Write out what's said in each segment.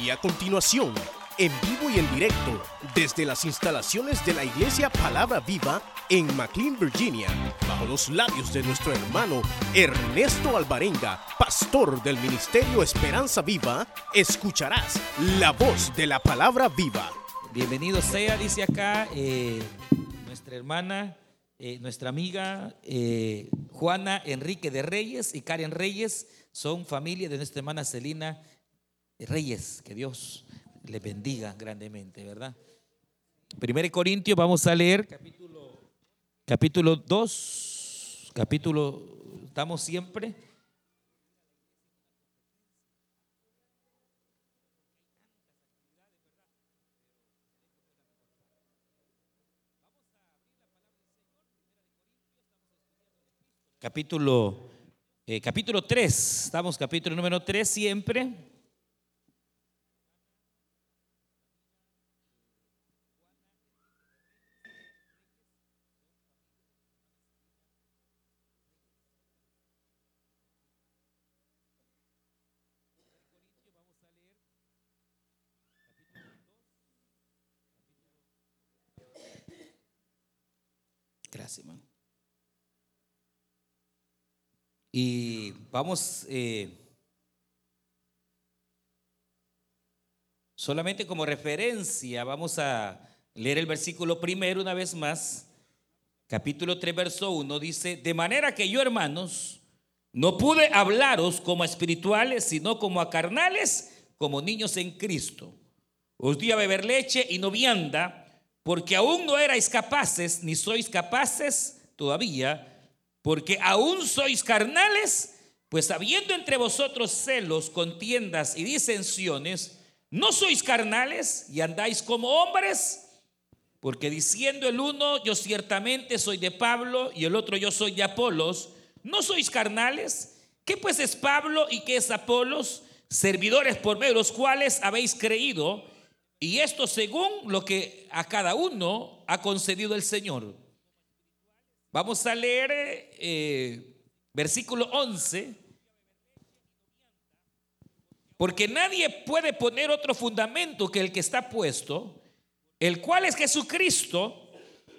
Y a continuación, en vivo y en directo, desde las instalaciones de la Iglesia Palabra Viva en McLean, Virginia, bajo los labios de nuestro hermano Ernesto Alvarenga, pastor del Ministerio Esperanza Viva, escucharás la voz de la Palabra Viva. Bienvenido sea, dice acá eh, nuestra hermana, eh, nuestra amiga eh, Juana Enrique de Reyes y Karen Reyes, son familia de nuestra hermana Celina Reyes, que Dios le bendiga grandemente, ¿verdad? Primero Corintios, vamos a leer capítulo, capítulo 2, capítulo, estamos siempre. Capítulo, eh, capítulo 3, estamos capítulo número 3 siempre. Gracias, hermano. Y vamos eh, solamente como referencia, vamos a leer el versículo primero una vez más. Capítulo 3, verso 1 dice, de manera que yo, hermanos, no pude hablaros como a espirituales, sino como a carnales, como niños en Cristo. Os di a beber leche y no vianda, porque aún no erais capaces, ni sois capaces todavía, porque aún sois carnales, pues habiendo entre vosotros celos, contiendas y disensiones, ¿no sois carnales y andáis como hombres? Porque diciendo el uno, yo ciertamente soy de Pablo, y el otro, yo soy de Apolos, ¿no sois carnales? ¿Qué pues es Pablo y qué es Apolos? Servidores por medio de los cuales habéis creído, y esto según lo que a cada uno ha concedido el Señor. Vamos a leer eh, versículo 11. Porque nadie puede poner otro fundamento que el que está puesto, el cual es Jesucristo.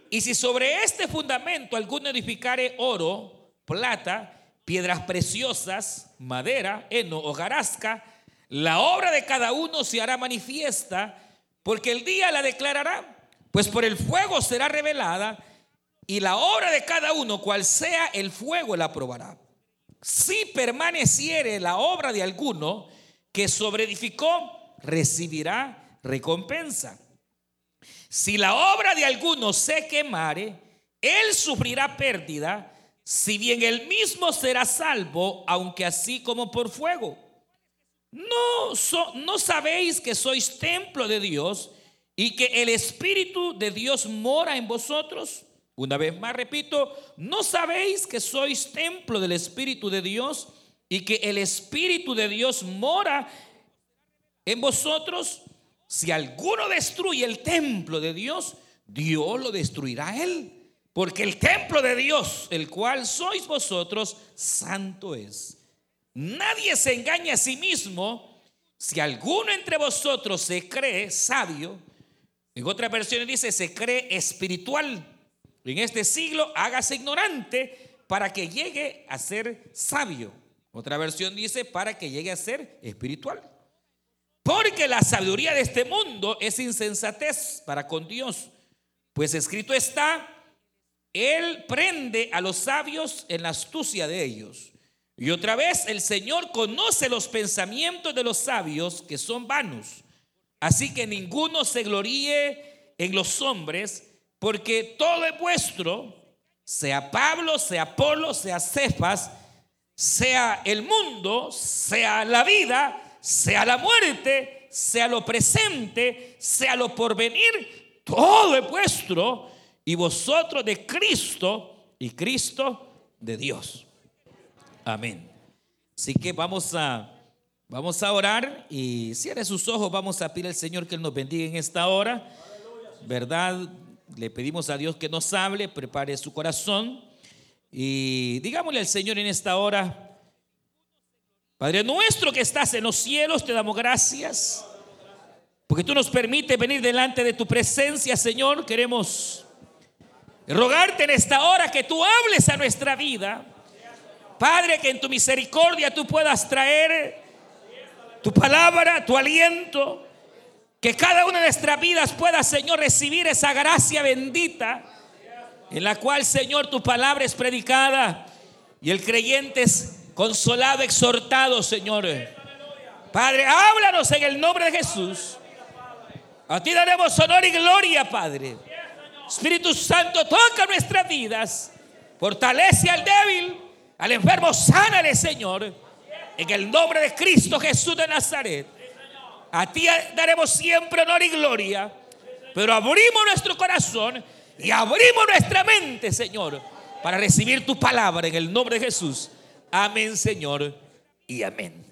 Y si sobre este fundamento alguno edificare oro, plata, piedras preciosas, madera, heno o garasca, la obra de cada uno se hará manifiesta, porque el día la declarará, pues por el fuego será revelada, y la obra de cada uno, cual sea el fuego, la probará. Si permaneciere la obra de alguno que sobreedificó, recibirá recompensa. Si la obra de alguno se quemare, él sufrirá pérdida, si bien él mismo será salvo, aunque así como por fuego. No, no sabéis que sois templo de Dios y que el Espíritu de Dios mora en vosotros. Una vez más repito, no sabéis que sois templo del Espíritu de Dios y que el Espíritu de Dios mora en vosotros. Si alguno destruye el templo de Dios, Dios lo destruirá a él. Porque el templo de Dios, el cual sois vosotros, santo es. Nadie se engaña a sí mismo. Si alguno entre vosotros se cree sabio, en otra versión dice, se cree espiritual. En este siglo hágase ignorante para que llegue a ser sabio. Otra versión dice, para que llegue a ser espiritual. Porque la sabiduría de este mundo es insensatez para con Dios. Pues escrito está, Él prende a los sabios en la astucia de ellos. Y otra vez, el Señor conoce los pensamientos de los sabios que son vanos. Así que ninguno se gloríe en los hombres, porque todo es vuestro, sea Pablo, sea Apolo, sea Cefas, sea el mundo, sea la vida, sea la muerte, sea lo presente, sea lo porvenir, todo es vuestro, y vosotros de Cristo y Cristo de Dios. Amén. Así que vamos a vamos a orar y cierre sus ojos, vamos a pedir al Señor que nos bendiga en esta hora. ¿Verdad? Le pedimos a Dios que nos hable, prepare su corazón y digámosle al Señor en esta hora, Padre nuestro que estás en los cielos, te damos gracias porque tú nos permites venir delante de tu presencia, Señor. Queremos rogarte en esta hora que tú hables a nuestra vida. Padre, que en tu misericordia tú puedas traer tu palabra, tu aliento, que cada una de nuestras vidas pueda, Señor, recibir esa gracia bendita en la cual, Señor, tu palabra es predicada y el creyente es consolado, exhortado, Señor. Padre, háblanos en el nombre de Jesús. A ti daremos honor y gloria, Padre. Espíritu Santo, toca nuestras vidas. Fortalece al débil, al enfermo, sánale, Señor. En el nombre de Cristo Jesús de Nazaret. A ti daremos siempre honor y gloria. Pero abrimos nuestro corazón y abrimos nuestra mente, Señor, para recibir tu palabra en el nombre de Jesús. Amén, Señor, y amén.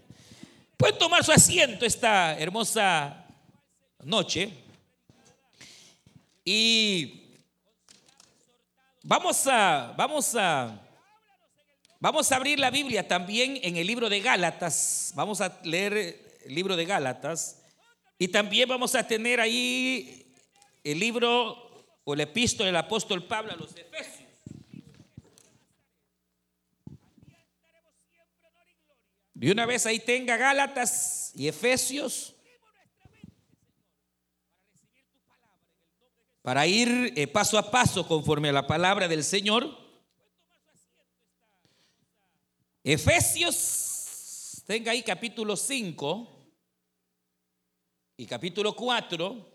Pueden tomar su asiento esta hermosa noche. Y vamos a, vamos a, vamos a abrir la Biblia también en el libro de Gálatas. Vamos a leer el libro de Gálatas. Y también vamos a tener ahí el libro o el epístola del apóstol Pablo a los Efesios. De una vez ahí tenga Gálatas y Efesios. para ir eh, paso a paso conforme a la palabra del Señor. Efesios, tenga ahí capítulo 5 y capítulo 4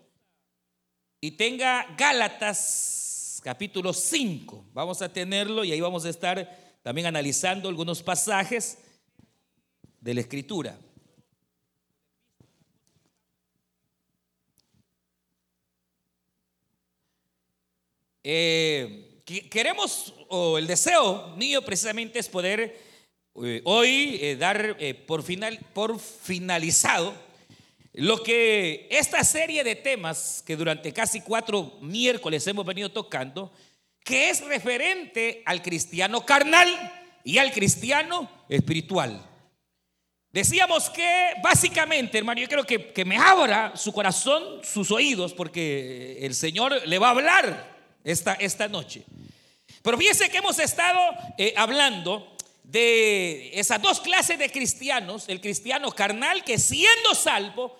y tenga Gálatas capítulo 5. Vamos a tenerlo y ahí vamos a estar también analizando algunos pasajes de la escritura. Eh, queremos, o el deseo mío precisamente es poder eh, hoy eh, dar por, final, por finalizado lo que esta serie de temas que durante casi cuatro miércoles hemos venido tocando, que es referente al cristiano carnal y al cristiano espiritual. Decíamos que básicamente, hermano, yo quiero que, que me abra su corazón, sus oídos, porque el Señor le va a hablar esta, esta noche. Pero fíjense que hemos estado eh, hablando de esas dos clases de cristianos, el cristiano carnal que siendo salvo,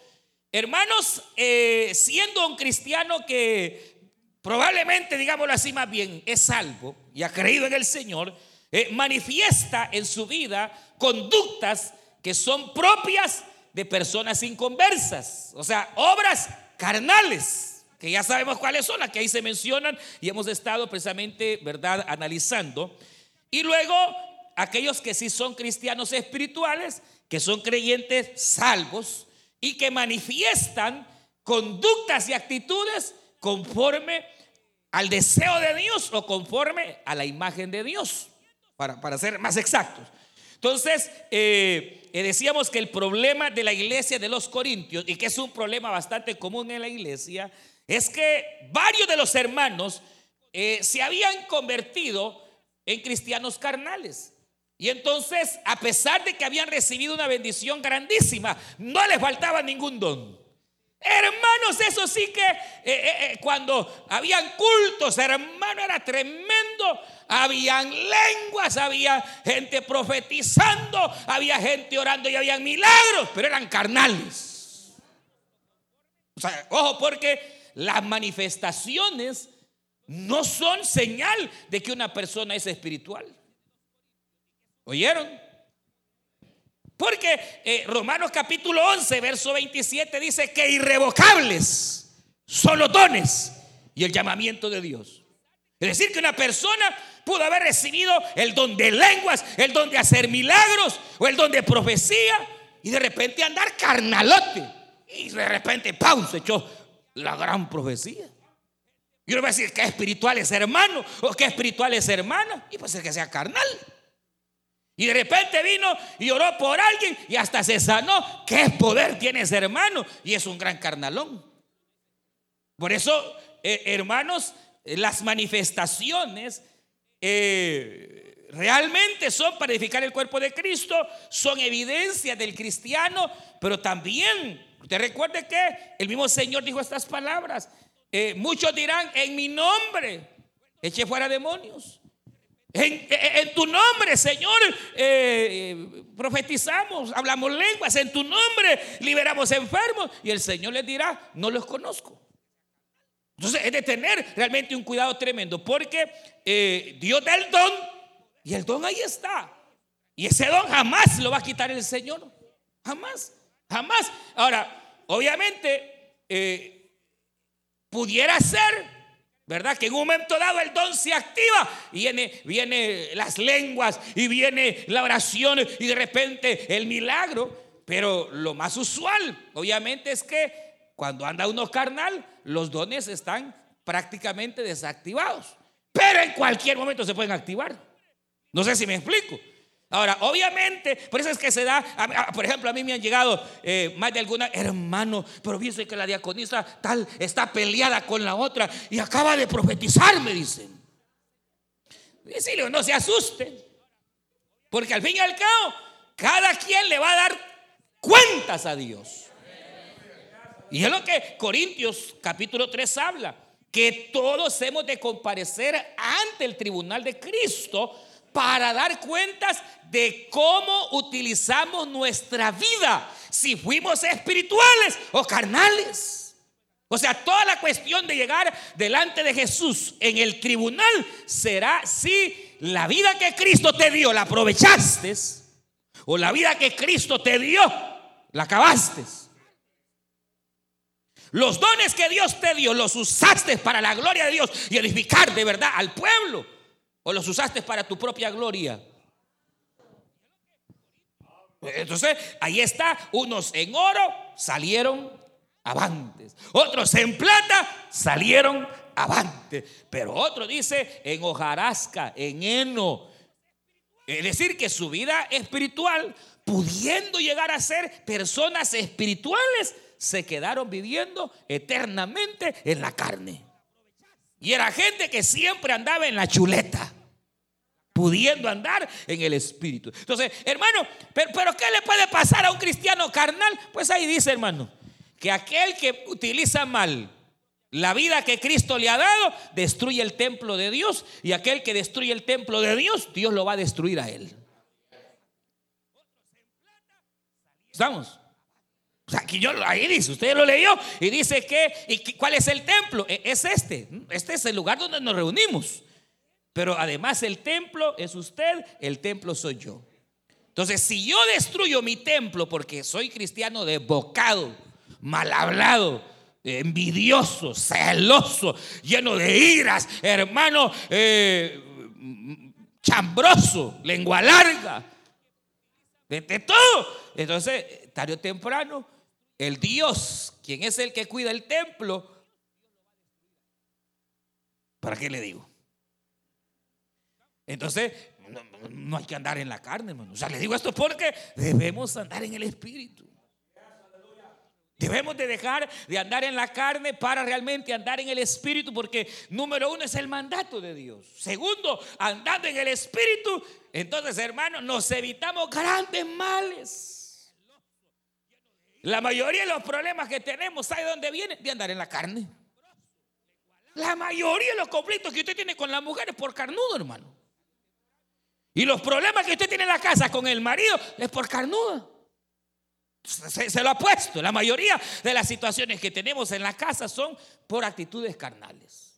hermanos, eh, siendo un cristiano que probablemente, digámoslo así más bien, es salvo y ha creído en el Señor, eh, manifiesta en su vida conductas que son propias de personas inconversas, o sea, obras carnales que ya sabemos cuáles son, las que ahí se mencionan y hemos estado precisamente, ¿verdad?, analizando. Y luego, aquellos que sí son cristianos espirituales, que son creyentes salvos y que manifiestan conductas y actitudes conforme al deseo de Dios o conforme a la imagen de Dios, para, para ser más exactos. Entonces, eh, eh, decíamos que el problema de la iglesia de los Corintios, y que es un problema bastante común en la iglesia, es que varios de los hermanos eh, se habían convertido en cristianos carnales. Y entonces, a pesar de que habían recibido una bendición grandísima, no les faltaba ningún don. Hermanos, eso sí que eh, eh, cuando habían cultos, hermano, era tremendo. Habían lenguas, había gente profetizando, había gente orando y habían milagros, pero eran carnales. O sea, ojo, porque las manifestaciones no son señal de que una persona es espiritual. ¿Oyeron? Porque eh, Romanos capítulo 11, verso 27 dice que irrevocables son los dones y el llamamiento de Dios. Es decir, que una persona pudo haber recibido el don de lenguas, el don de hacer milagros o el don de profecía y de repente andar carnalote. Y de repente, ¡pum! se echó la gran profecía. Yo le voy a decir que espiritual es hermano o que espiritual es hermana. Y puede ser que sea carnal. Y de repente vino y oró por alguien y hasta se sanó. ¿Qué poder tiene ese hermano? Y es un gran carnalón. Por eso, eh, hermanos, eh, las manifestaciones eh, realmente son para edificar el cuerpo de Cristo, son evidencia del cristiano, pero también Usted recuerde que el mismo Señor dijo estas palabras. Muchos dirán, en mi nombre, eche fuera demonios. En, tu nombre, Señor, eh, profetizamos, hablamos lenguas, en tu nombre liberamos enfermos. Y el Señor les dirá, no los conozco. Entonces es de tener realmente un cuidado tremendo, porque eh, Dios da el don y el don ahí está. Y ese don jamás lo va a quitar el Señor. Jamás, jamás. Ahora, obviamente, eh, pudiera ser ¿Verdad? Que en un momento dado el don se activa y viene, viene las lenguas y viene la oración y de repente el milagro. Pero lo más usual, obviamente, es que cuando anda uno carnal, los dones están prácticamente desactivados. Pero en cualquier momento se pueden activar. No sé si me explico. Ahora, obviamente, por eso es que se da, por ejemplo, a mí me han llegado eh, más de alguna hermano, pero fíjense que la diaconisa tal está peleada con la otra y acaba de profetizar, me dicen. No se asusten, porque al fin y al cabo, cada quien le va a dar cuentas a Dios. Y es lo que Corintios capítulo 3 habla, que todos hemos de comparecer ante el tribunal de Cristo para dar cuentas de cómo utilizamos nuestra vida, si fuimos espirituales o carnales. O sea, toda la cuestión de llegar delante de Jesús en el tribunal será si la vida que Cristo te dio la aprovechaste o la vida que Cristo te dio la acabaste. Los dones que Dios te dio los usaste para la gloria de Dios y edificar de verdad al pueblo ¿O los usaste para tu propia gloria? Entonces, ahí está, unos en oro salieron avantes, otros en plata salieron avantes, pero otro dice en hojarasca, en heno. Es decir, que su vida espiritual, pudiendo llegar a ser personas espirituales, se quedaron viviendo eternamente en la carne. Y era gente que siempre andaba en la chuleta, pudiendo andar en el espíritu. Entonces, hermano, pero, ¿qué le puede pasar a un cristiano carnal? Pues ahí dice, hermano, que aquel que utiliza mal la vida que Cristo le ha dado, destruye el templo de Dios. Y aquel que destruye el templo de Dios, Dios lo va a destruir a él. ¿Estamos? Aquí yo, ahí dice, usted lo leyó y dice que, ¿y cuál es el templo? E, es este, este es el lugar donde nos reunimos. Pero además el templo es usted, el templo soy yo. Entonces, si yo destruyo mi templo porque soy cristiano desbocado, mal hablado, envidioso, celoso, lleno de iras, hermano, eh, chambroso, lengua larga, de, todo. Entonces, tarde o temprano, el Dios, quien es el que cuida el templo, ¿para qué le digo? Entonces, no, hay que andar en la carne, hermano. O sea, le digo esto porque debemos andar en el Espíritu. Debemos de dejar de andar en la carne para realmente andar en el Espíritu, porque número uno es el mandato de Dios. Segundo, andando en el Espíritu, entonces hermano, nos evitamos grandes males. La mayoría de los problemas que tenemos, ¿sabe dónde viene? De andar en la carne. La mayoría de los conflictos que usted tiene con la mujer es por carnudo, hermano. Y los problemas que usted tiene en la casa con el marido es por carnuda. Se, se, lo ha puesto. La mayoría de las situaciones que tenemos en la casa son por actitudes carnales.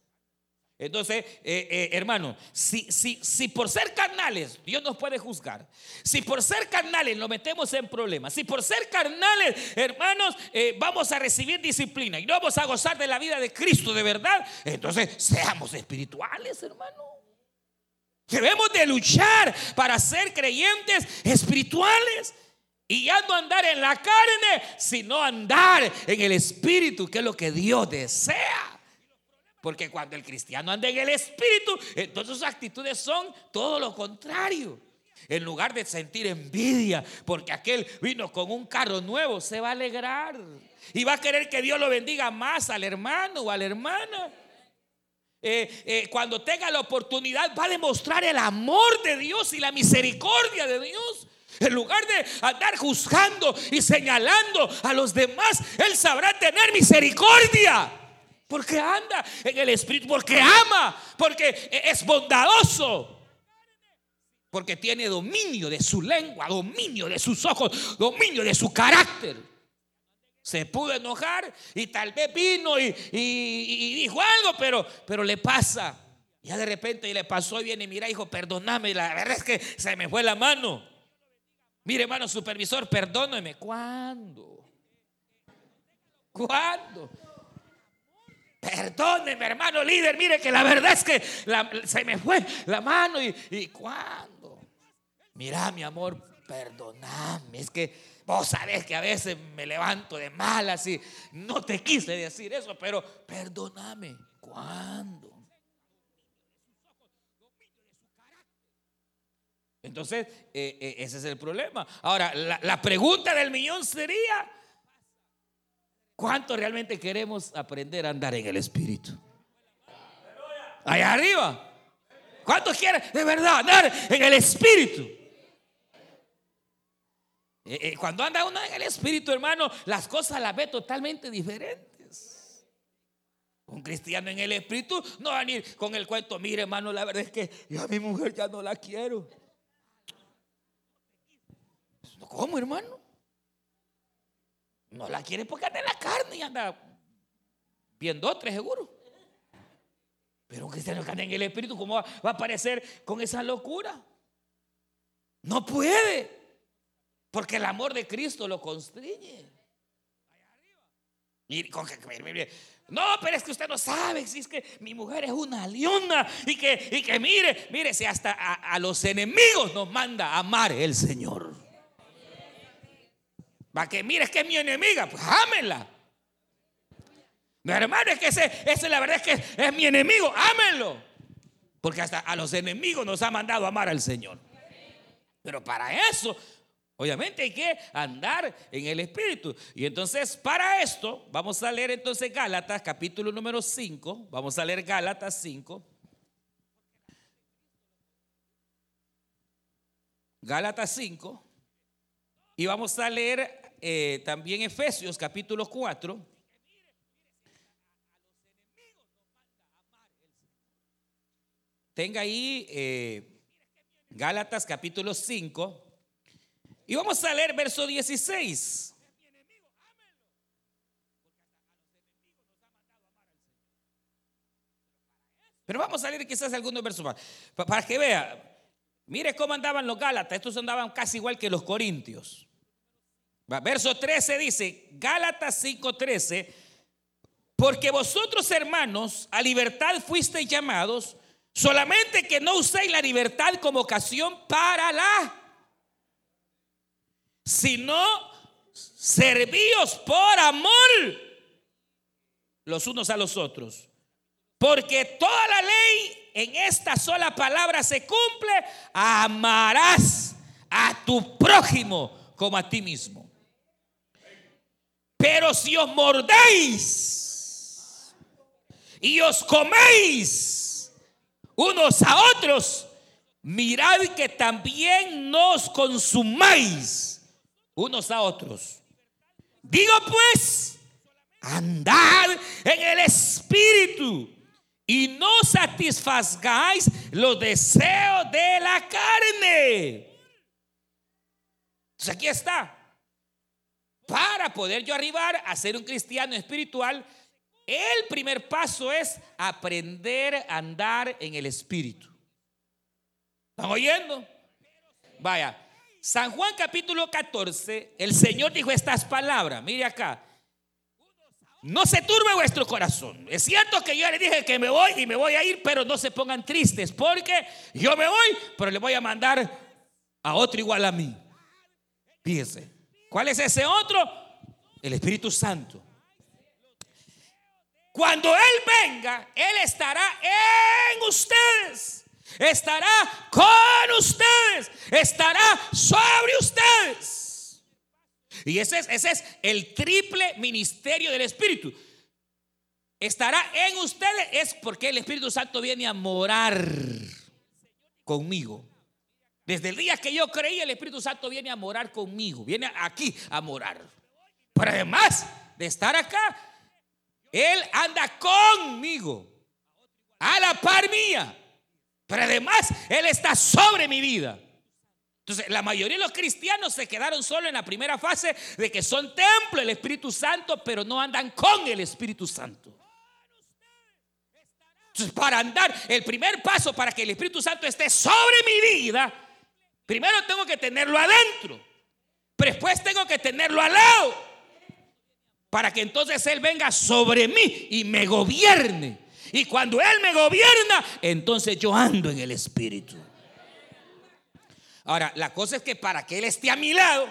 Entonces, eh, eh, hermano, si, si, si por ser carnales Dios nos puede juzgar, si por ser carnales nos metemos en problemas, si por ser carnales, hermanos, eh, vamos a recibir disciplina y no vamos a gozar de la vida de Cristo de verdad, entonces seamos espirituales, hermano. Debemos de luchar para ser creyentes espirituales. Y ya no andar en la carne, sino andar en el espíritu, que es lo que Dios desea. Porque cuando el cristiano anda en el espíritu, entonces sus actitudes son todo lo contrario. En lugar de sentir envidia, porque aquel vino con un carro nuevo, se va a alegrar. Y va a querer que Dios lo bendiga más al hermano o a la hermana. Eh, eh, cuando tenga la oportunidad, va a demostrar el amor de Dios y la misericordia de Dios. En lugar de andar juzgando y señalando a los demás, Él sabrá tener misericordia. Porque anda en el Espíritu, porque ama, porque es bondadoso. Porque tiene dominio de su lengua, dominio de sus ojos, dominio de su carácter. Se pudo enojar y tal vez vino y, dijo algo, pero, pero le pasa. Ya de repente y le pasó y viene mira, hijo, perdóname, la verdad es que se me fue la mano. Mire, hermano supervisor, perdóneme. ¿Cuándo? ¿Cuándo? Perdóneme, hermano líder. Mire que la verdad es que se me fue la mano. ¿Y, y cuándo? Mira, mi amor, perdóname. Es que vos sabés que a veces me levanto de malas y no te quise decir eso, pero perdóname. ¿Cuándo? Entonces, eh, eh, ese es el problema. Ahora, la, la pregunta del millón sería, ¿cuánto realmente queremos aprender a andar en el Espíritu? Allá arriba. ¿Cuántos quieren de verdad andar en el Espíritu? Eh, cuando anda uno en el Espíritu, hermano, las cosas las ve totalmente diferentes. Un cristiano en el Espíritu no va a venir con el cuento, mire hermano, la verdad es que yo a mi mujer ya no la quiero. ¿Cómo, hermano? No la quiere porque anda en la carne y anda viendo otra, seguro. Pero un cristiano que anda en el espíritu, ¿cómo va, a aparecer con esa locura? No puede. Porque el amor de Cristo lo constriñe. no, pero es que usted no sabe si es que mi mujer es una leona y que, y que mire, mire, si hasta a, a los enemigos nos manda a amar el Señor. Para que mires que es mi enemiga, pues ámenla. Mi hermano, es que ese, ese la verdad es que es mi enemigo, ámenlo. Porque hasta a los enemigos nos ha mandado amar al Señor. Pero para eso, obviamente hay que andar en el Espíritu. Y entonces, para esto, vamos a leer entonces Gálatas, capítulo número 5. Vamos a leer Gálatas 5. Gálatas 5. Y vamos a leer eh, también Efesios capítulo 4. Tenga ahí eh, Gálatas capítulo 5. Y vamos a leer verso 16. Pero vamos a leer quizás algunos versos más. Para que vea, mire cómo andaban los Gálatas. Estos andaban casi igual que los Corintios. Verso 13 dice, Gálatas 5:13, porque vosotros hermanos a libertad fuisteis llamados, solamente que no uséis la libertad como ocasión para la, sino servíos por amor los unos a los otros. Porque toda la ley en esta sola palabra se cumple, amarás a tu prójimo como a ti mismo. Pero si os mordéis y os coméis unos a otros, mirad que también nos consumáis unos a otros. Digo pues, andad en el espíritu y no satisfagáis los deseos de la carne. Entonces aquí está. Para poder yo arribar a ser un cristiano espiritual, el primer paso es aprender a andar en el espíritu. ¿Están oyendo? Vaya, San Juan capítulo 14, el Señor dijo estas palabras, mire acá. No se turbe vuestro corazón. Es cierto que yo le dije que me voy y me voy a ir, pero no se pongan tristes, porque yo me voy, pero le voy a mandar a otro igual a mí. Fíjese. ¿Cuál es ese otro? El Espíritu Santo. Cuando Él venga, Él estará en ustedes. Estará con ustedes. Estará sobre ustedes. Y ese es, ese es el triple ministerio del Espíritu. Estará en ustedes es porque el Espíritu Santo viene a morar conmigo. Desde el día que yo creí, el Espíritu Santo viene a morar conmigo, viene aquí a morar. Pero además de estar acá, Él anda conmigo, a la par mía. Pero además, Él está sobre mi vida. Entonces, la mayoría de los cristianos se quedaron solo en la primera fase de que son templo del Espíritu Santo, pero no andan con el Espíritu Santo. Entonces, para andar, el primer paso para que el Espíritu Santo esté sobre mi vida, primero tengo que tenerlo adentro, pero después tengo que tenerlo al lado, para que entonces Él venga sobre mí y me gobierne. Y cuando Él me gobierna, entonces yo ando en el Espíritu. Ahora, la cosa es que para que Él esté a mi lado,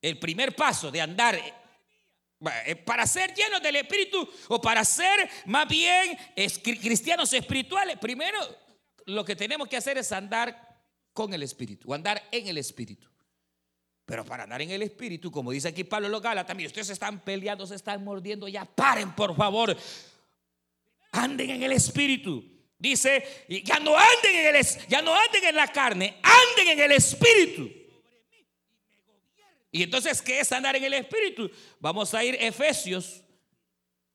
el primer paso de andar eh, para ser llenos del Espíritu o para ser más bien cristianos espirituales, primero lo que tenemos que hacer es andar con el Espíritu o andar en el Espíritu. Pero para andar en el Espíritu, como dice aquí Pablo Logala, también ustedes se están peleando, se están mordiendo, ya paren por favor. Anden en el Espíritu. Dice, ya no anden en el, ya no anden en la carne, anden en el espíritu. Y entonces, ¿qué es andar en el espíritu? Vamos a ir a Efesios.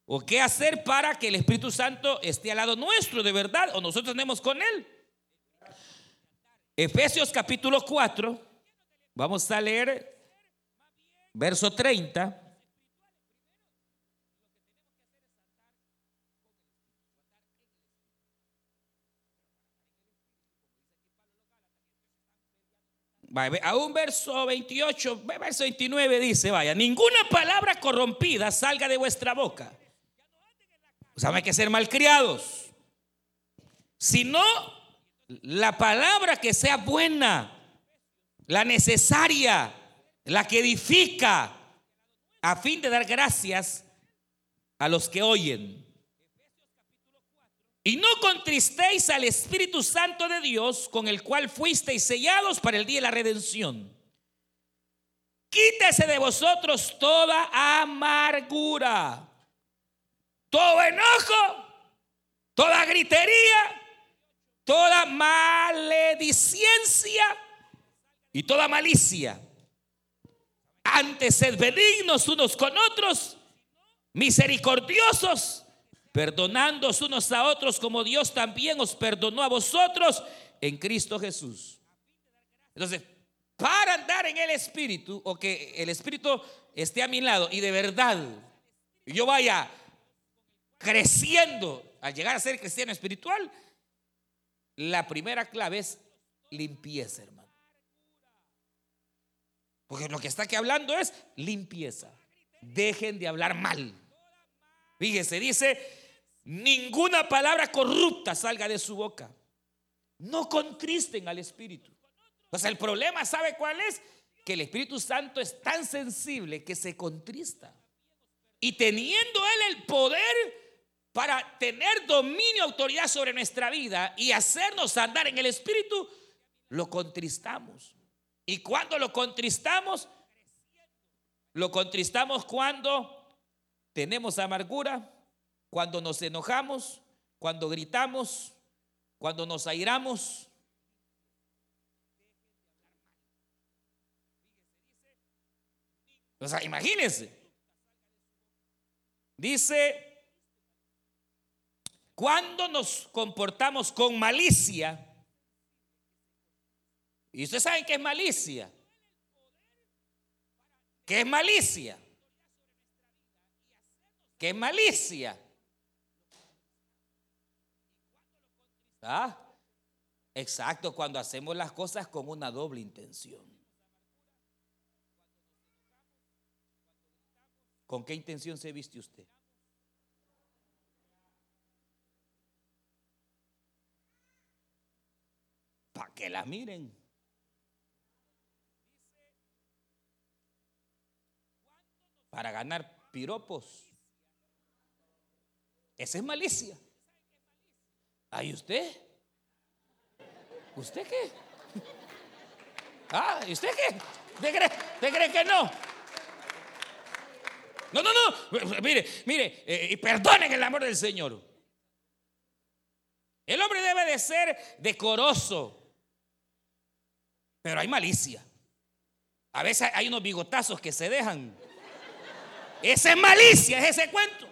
¿O qué hacer para que el Espíritu Santo esté al lado nuestro de verdad? ¿O nosotros tenemos con Él? Efesios capítulo 4. Vamos a leer verso 30. A un verso 28, verso 29 dice, vaya, ninguna palabra corrompida salga de vuestra boca. O sea, no hay que ser malcriados, sino la palabra que sea buena, la necesaria, la que edifica, a fin de dar gracias a los que oyen. Y no contristéis al Espíritu Santo de Dios, con el cual fuisteis sellados para el día de la redención. Quítese de vosotros toda amargura, todo enojo, toda gritería, toda maledicencia y toda malicia. Antes sed benignos unos con otros, misericordiosos perdonándoos unos a otros como Dios también os perdonó a vosotros en Cristo Jesús. Entonces, para andar en el Espíritu o que el Espíritu esté a mi lado y de verdad yo vaya creciendo al llegar a ser cristiano espiritual, la primera clave es limpieza, hermano. Porque lo que está aquí hablando es limpieza. Dejen de hablar mal. Fíjese, dice, ninguna palabra corrupta salga de su boca. No contristen al Espíritu. O el problema, ¿sabe cuál es? Que el Espíritu Santo es tan sensible que se contrista. Y teniendo Él el poder para tener dominio, autoridad sobre nuestra vida y hacernos andar en el Espíritu, lo contristamos. ¿Y cuando lo contristamos? Lo contristamos cuando tenemos amargura, cuando nos enojamos, cuando gritamos, cuando nos airamos. O sea, imagínense. Dice, cuando nos comportamos con malicia, y ustedes saben qué es malicia. ¿Qué es malicia? ¿Qué es malicia? ¿Ah? Exacto, cuando hacemos las cosas con una doble intención. ¿Con qué intención se viste usted? Para que la miren. Para ganar piropos. Esa es malicia. ¿Ay, usted? ¿Usted qué? ¿Ah, ¿y usted qué? ¿Usted cree, que no? No, no, no. Mire, mire, eh, y perdonen el amor del Señor. El hombre debe de ser decoroso. Pero hay malicia. A veces hay unos bigotazos que se dejan. Esa es malicia, es ese cuento.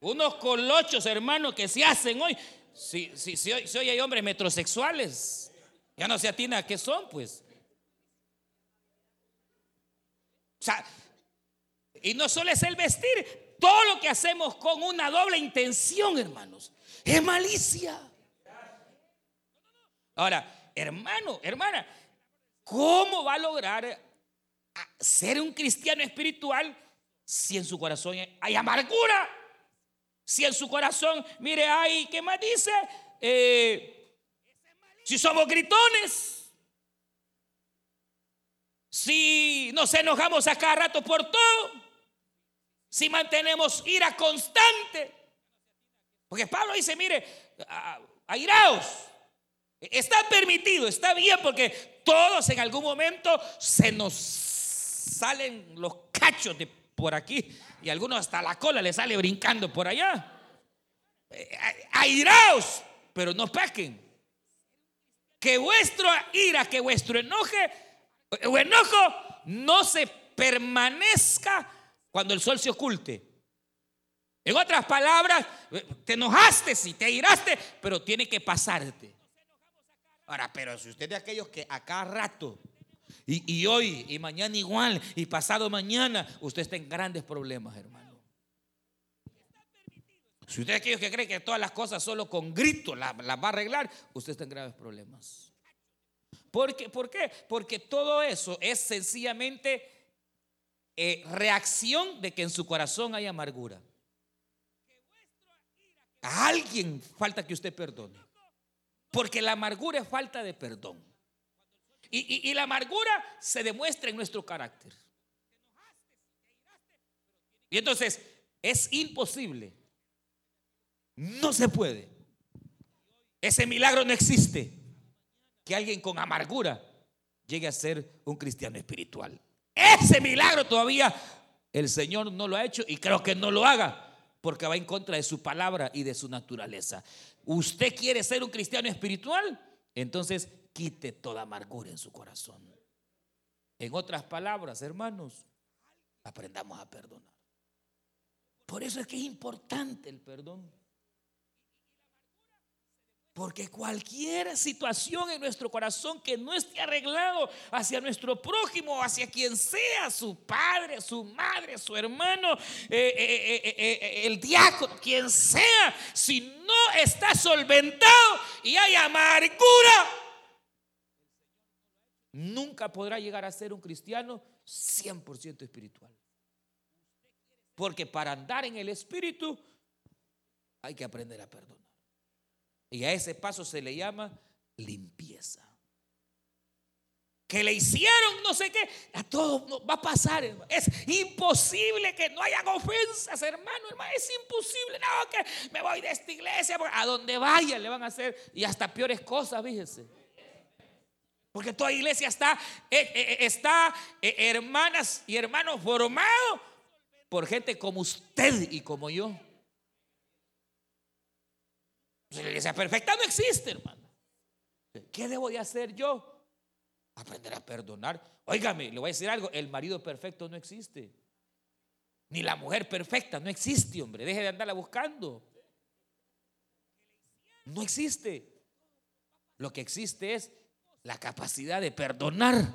Unos colochos, hermanos, que se hacen hoy. Si, si, si, hoy, hay hombres metrosexuales, ya no se atina qué son, pues. O sea, y no solo es el vestir, todo lo que hacemos con una doble intención, hermanos, es malicia. Ahora, hermano, hermana, ¿cómo va a lograr ser un cristiano espiritual si en su corazón hay amargura? Si en su corazón, mire, hay, ¿qué más dice? Eh, si somos gritones, si nos enojamos a cada rato por todo, si mantenemos ira constante. Porque Pablo dice, mire, airaos, está permitido, está bien, porque todos en algún momento se nos salen los cachos de por aquí y algunos hasta la cola le sale brincando por allá. Eh, airaos, pero no pequen. Que vuestra ira, que vuestro enoje o enojo no se permanezca cuando el sol se oculte. En otras palabras, te enojaste, si te iraste, pero tiene que pasarte. Pero si usted de aquellos que a cada rato, y, hoy, y mañana igual, y pasado mañana, usted está en grandes problemas, hermano. Si usted de aquellos que cree que todas las cosas solo con grito las, va a arreglar, usted está en graves problemas. ¿Por qué? ¿Por qué? Porque todo eso es sencillamente eh, reacción de que en su corazón hay amargura. A alguien falta que usted perdone. Porque la amargura es falta de perdón. Y, la amargura se demuestra en nuestro carácter. Y entonces es imposible. No se puede. Ese milagro no existe. Que alguien con amargura llegue a ser un cristiano espiritual. Ese milagro todavía el Señor no lo ha hecho y creo que no lo haga porque va en contra de su palabra y de su naturaleza. ¿Usted quiere ser un cristiano espiritual? Entonces quite toda amargura en su corazón. En otras palabras, hermanos, aprendamos a perdonar. Por eso es que es importante el perdón. Porque cualquier situación en nuestro corazón que no esté arreglado hacia nuestro prójimo, hacia quien sea, su padre, su madre, su hermano, eh, eh, eh, el diácono, quien sea, si no está solventado y hay amargura, nunca podrá llegar a ser un cristiano 100% espiritual. Porque para andar en el espíritu hay que aprender a perdonar. Y a ese paso se le llama limpieza. Que le hicieron no sé qué, a todo va a pasar. Es imposible que no hayan ofensas, hermano, hermano. Es imposible. No, que me voy de esta iglesia. A donde vaya le van a hacer y hasta peores cosas, fíjese. Porque toda iglesia está, eh, eh, eh, está hermanas y hermanos formados por gente como usted y como yo. La iglesia perfecta no existe, hermano. ¿Qué debo de hacer yo? Aprender a perdonar. Óigame, le voy a decir algo, el marido perfecto no existe. Ni la mujer perfecta no existe, hombre. Deje de andarla buscando. No existe. Lo que existe es la capacidad de perdonar.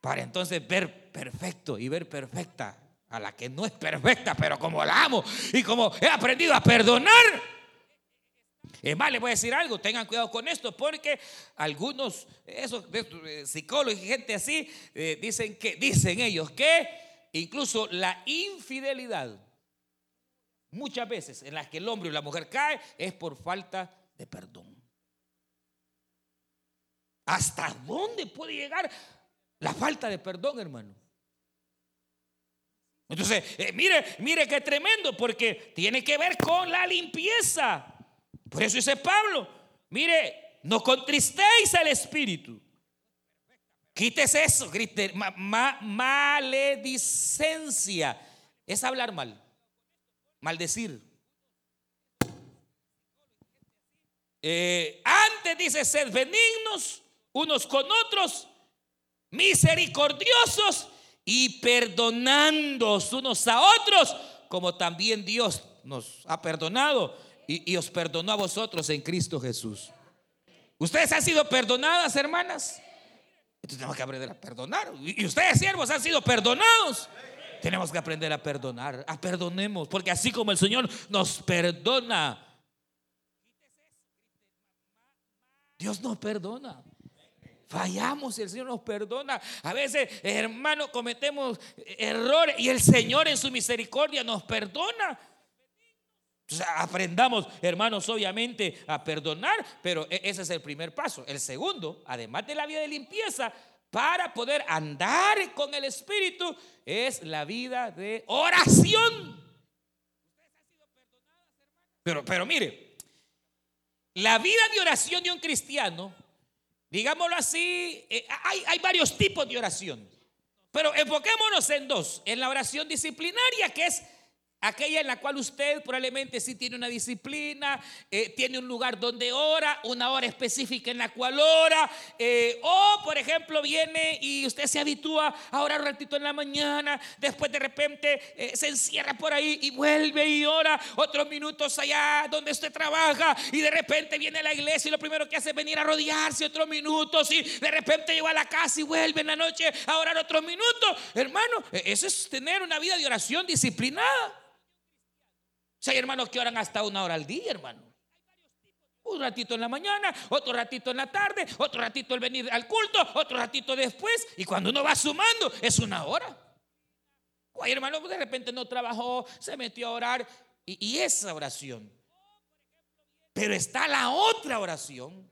Para entonces ver perfecto y ver perfecta a la que no es perfecta, pero como la amo y como he aprendido a perdonar. Es más, les voy a decir algo, tengan cuidado con esto, porque algunos, esos eh, psicólogos y gente así, eh, dicen que, dicen ellos que incluso la infidelidad, muchas veces en las que el hombre y la mujer cae, es por falta de perdón. ¿Hasta dónde puede llegar la falta de perdón, hermano? Entonces, eh, mire, mire qué tremendo, porque tiene que ver con la limpieza. Por eso dice Pablo, mire, no contristéis al Espíritu. Quítese eso, grite, maledicencia. Es hablar mal, maldecir. Eh, antes dice, sed benignos unos con otros, misericordiosos y perdonándoos unos a otros, como también Dios nos ha perdonado y, y os perdonó a vosotros en Cristo Jesús. ¿Ustedes han sido perdonadas, hermanas? Entonces tenemos que aprender a perdonar. Y ustedes, siervos, han sido perdonados. Tenemos que aprender a perdonar, a perdonemos, porque así como el Señor nos perdona, Dios nos perdona. Fallamos y el Señor nos perdona. A veces, hermano, cometemos errores y el Señor en su misericordia nos perdona. Aprendamos, hermanos, obviamente a perdonar, pero e-, ese es el primer paso. El segundo, además de la vida de limpieza, para poder andar con el Espíritu, es la vida de oración. Pero, pero mire, la vida de oración de un cristiano, digámoslo así, eh, hay, hay varios tipos de oración. Pero enfoquémonos en dos. En la oración disciplinaria, que es Aquella en la cual usted probablemente sí tiene una disciplina, eh, tiene un lugar donde ora, una hora específica en la cual ora, eh, o por ejemplo viene y usted se habitúa a orar un ratito en la mañana, después de repente eh, se encierra por ahí y vuelve y ora otros minutos allá donde usted trabaja y de repente viene a la iglesia y lo primero que hace es venir a rodearse otros minutos y de repente llega a la casa y vuelve en la noche a orar otros minutos. Hermano, e-, eso es tener una vida de oración disciplinada. Si hay hermanos que oran hasta una hora al día, hermano. Un ratito en la mañana, otro ratito en la tarde, otro ratito el venir al culto, otro ratito después. Y cuando uno va sumando, es una hora. Hay hermano de repente no trabajó, se metió a orar. Y esa oración. Pero está la otra oración,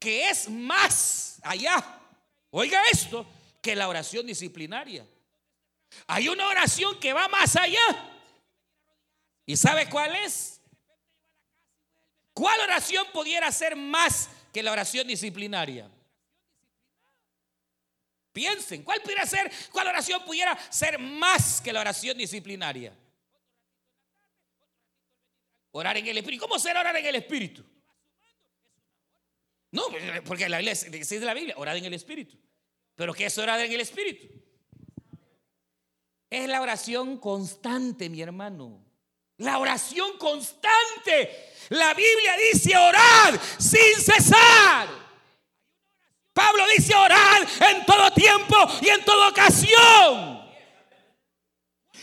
que es más allá. Oiga esto, que la oración disciplinaria. Hay una oración que va más allá. ¿Y sabe cuál es? ¿Cuál oración pudiera ser más que la oración disciplinaria? Piensen, ¿cuál pudiera ser, cuál oración pudiera ser más que la oración disciplinaria? Orar en el Espíritu. ¿Cómo ser orar en el Espíritu? No, porque la Biblia dice la Biblia, orar en el Espíritu. Pero ¿qué es orar en el Espíritu? Es la oración constante, mi hermano. La oración constante. La Biblia dice orar sin cesar. Pablo dice orar en todo tiempo y en toda ocasión.